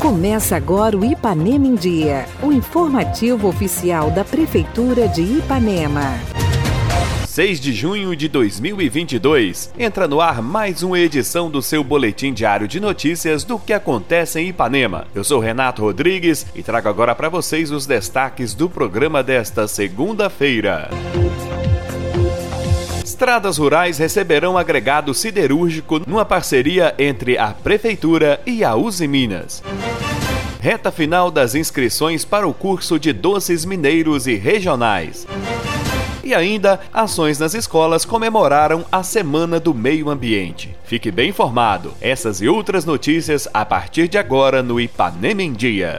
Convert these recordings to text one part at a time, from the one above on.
Começa agora o Ipanema em Dia, o informativo oficial da Prefeitura de Ipanema. 6 de junho de 2022. Entra no ar mais uma edição do seu boletim diário de notícias do que acontece em Ipanema. Eu sou Renato Rodrigues e trago agora para vocês os destaques do programa desta segunda-feira. Estradas Rurais receberão agregado siderúrgico numa parceria entre a Prefeitura e a Uzi Minas. Reta final das inscrições para o curso de doces mineiros e regionais. E ainda, ações nas escolas comemoraram a Semana do Meio Ambiente. Fique bem informado. Essas e outras notícias a partir de agora no Ipanema em Dia.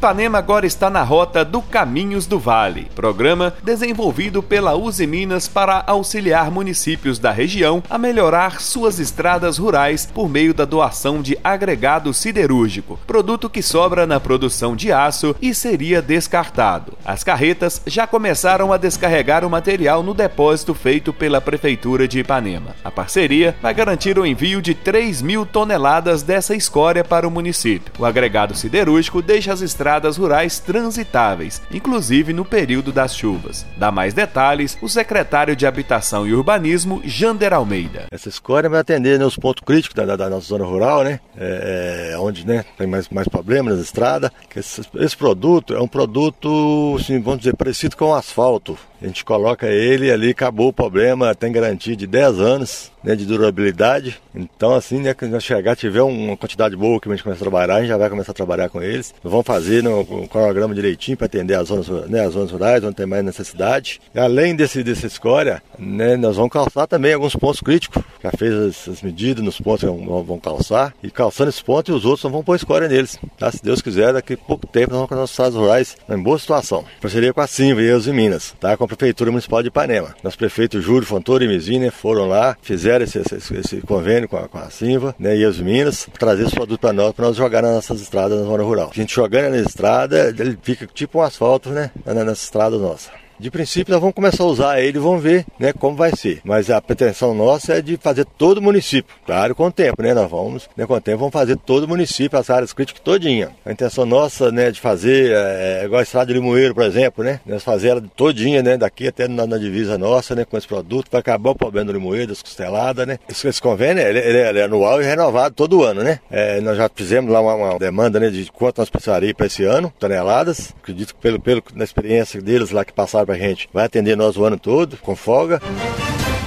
Ipanema agora está na rota do Caminhos do Vale, programa desenvolvido pela Uzi Minas para auxiliar municípios da região a melhorar suas estradas rurais por meio da doação de agregado siderúrgico, produto que sobra na produção de aço e seria descartado. As carretas já começaram a descarregar o material no depósito feito pela Prefeitura de Ipanema. A parceria vai garantir o envio de 3 mil toneladas dessa escória para o município. O agregado siderúrgico deixa as estradas estradas rurais transitáveis, inclusive no período das chuvas. Dá mais detalhes o secretário de Habitação e Urbanismo, Jander Almeida. Essa escória vai atender né, os pontos críticos da, da, da, nossa zona rural, né? É, é, onde né, tem mais, mais problemas nas estradas. Esse, esse, produto é um produto, assim, vamos dizer, parecido com o asfalto. A gente coloca ele ali, acabou o problema, tem garantia de 10 anos né, de durabilidade. Então, assim, né, quando chegar, tiver uma quantidade boa que a gente começa a trabalhar, a gente já vai começar a trabalhar com eles. Vamos fazer no, um cronograma direitinho para atender as zonas, né, as zonas rurais, onde tem mais necessidade. E além desse, dessa escória, né, nós vamos calçar também alguns pontos críticos. Já fez as, as medidas nos pontos que vão, vão calçar. E calçando esses pontos, e os outros vão pôr escória neles. Tá? Se Deus quiser, daqui a pouco tempo nós vamos com as nossas rurais em boa situação. Parceria com a Simva e os em Minas, tá? com Prefeitura Municipal de Ipanema. Nosso prefeito Júlio Fontoura e Mizina foram lá, fizeram esse, esse, esse convênio com a, com a Simva né, e as Minas, trazer esse produto para nós, para nós jogar nas nossas estradas na zona rural. A gente jogando na estrada, ele fica tipo um asfalto, né, nessa estrada nossa. De princípio, nós vamos começar a usar ele vamos ver né, como vai ser. Mas a pretensão nossa é de fazer todo o município. Claro, com o tempo, né? Nós vamos, né, com o tempo, vamos fazer todo o município, as áreas críticas todinha. A intenção nossa, né, de fazer, é, igual a estrada de Limoeiro, por exemplo, né? Nós fazer ela todinha, né? Daqui até na, na, divisa nossa, né? Com esse produto, vai acabar o problema do Limoeiro, das costeladas, né? Esse, esse convênio, ele, ele, ele, é anual e renovado todo ano, né? É, nós já fizemos lá uma, uma, demanda, né? De quanto nós precisaríamos para esse ano, toneladas. Acredito que pelo, pelo, na experiência deles lá que passaram pra gente, vai atender nós o ano todo, com folga.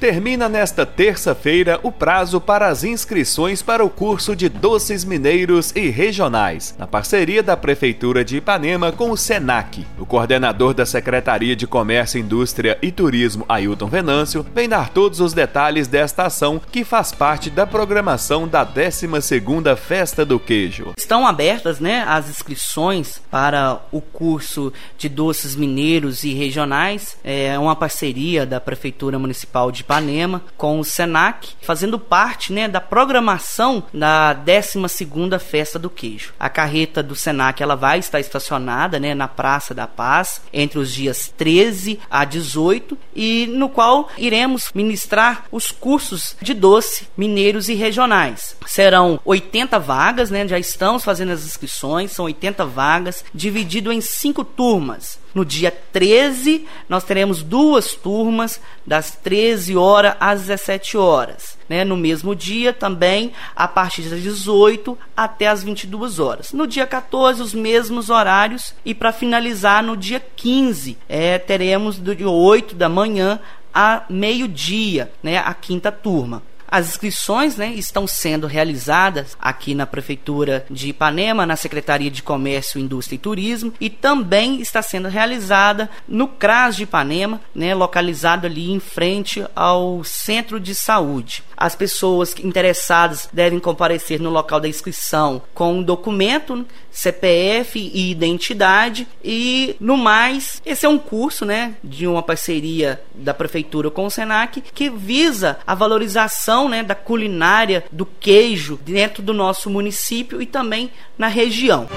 Termina nesta terça-feira o prazo para as inscrições para o curso de doces mineiros e regionais, na parceria da Prefeitura de Ipanema com o SENAC. O coordenador da Secretaria de Comércio, Indústria e Turismo, Ailton Venâncio, vem dar todos os detalhes desta ação que faz parte da programação da 12ª Festa do Queijo. Estão abertas, né, as inscrições para o curso de doces mineiros e regionais. É uma parceria da Prefeitura Municipal de Ipanema com o Senac, fazendo parte né, da programação da 12ª Festa do Queijo. A carreta do Senac ela vai estar estacionada né, na Praça da Paz entre os dias 13 a 18 e no qual iremos ministrar os cursos de doce mineiros e regionais. Serão 80 vagas, né, já estamos fazendo as inscrições, são 80 vagas, dividido em cinco turmas. No dia 13, nós teremos duas turmas, das 13 horas às 17 horas. Né? No mesmo dia, também, a partir das 18 até as 22 horas. No dia 14, os mesmos horários. E para finalizar, no dia 15, é, teremos do dia 8 da manhã a meio-dia, né? a quinta turma. As inscrições né, estão sendo realizadas aqui na Prefeitura de Ipanema, na Secretaria de Comércio, Indústria e Turismo, e também está sendo realizada no CRAS de Ipanema, né, localizado ali em frente ao Centro de Saúde. As pessoas interessadas devem comparecer no local da inscrição com um documento, CPF e identidade. E, no mais, esse é um curso né, de uma parceria da Prefeitura com o SENAC que visa a valorização né, da culinária do queijo dentro do nosso município e também na região.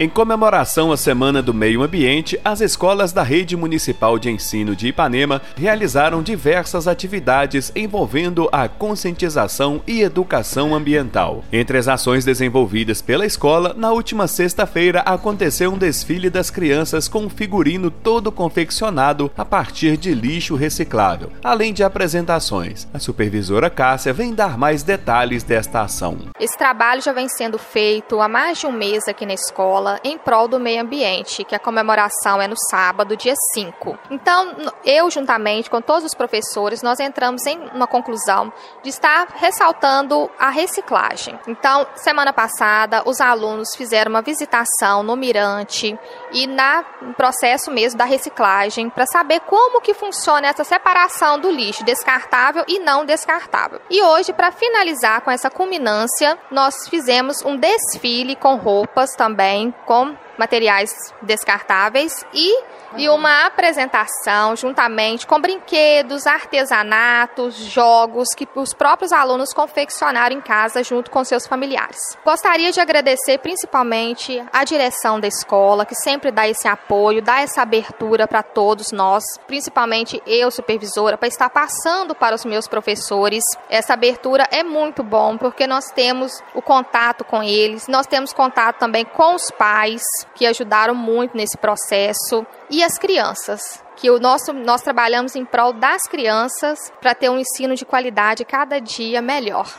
Em comemoração à Semana do Meio Ambiente, as escolas da Rede Municipal de Ensino de Ipanema realizaram diversas atividades envolvendo a conscientização e educação ambiental. Entre as ações desenvolvidas pela escola, na última sexta-feira aconteceu um desfile das crianças com um figurino todo confeccionado a partir de lixo reciclável, além de apresentações. A supervisora Cássia vem dar mais detalhes desta ação. Esse trabalho já vem sendo feito há mais de um mês aqui na escola em prol do meio ambiente, que a comemoração é no sábado, dia 5. Então, eu, juntamente com todos os professores, nós entramos em uma conclusão de estar ressaltando a reciclagem. Então, semana passada, os alunos fizeram uma visitação no Mirante e na, no processo mesmo da reciclagem para saber como que funciona essa separação do lixo descartável e não descartável. E hoje, para finalizar com essa culminância, nós fizemos um desfile com roupas também com materiais descartáveis e, e uma apresentação juntamente com brinquedos, artesanatos, jogos que os próprios alunos confeccionaram em casa junto com seus familiares. Gostaria de agradecer principalmente a direção da escola, que sempre dá esse apoio, dá essa abertura para todos nós, principalmente eu, supervisora, para estar passando para os meus professores. Essa abertura é muito bom porque nós temos o contato com eles, nós temos contato também com os pais, que ajudaram muito nesse processo, e as crianças, que o nosso, nós trabalhamos em prol das crianças para ter um ensino de qualidade cada dia melhor.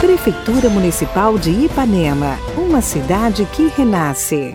Prefeitura Municipal de Ipanema, uma cidade que renasce.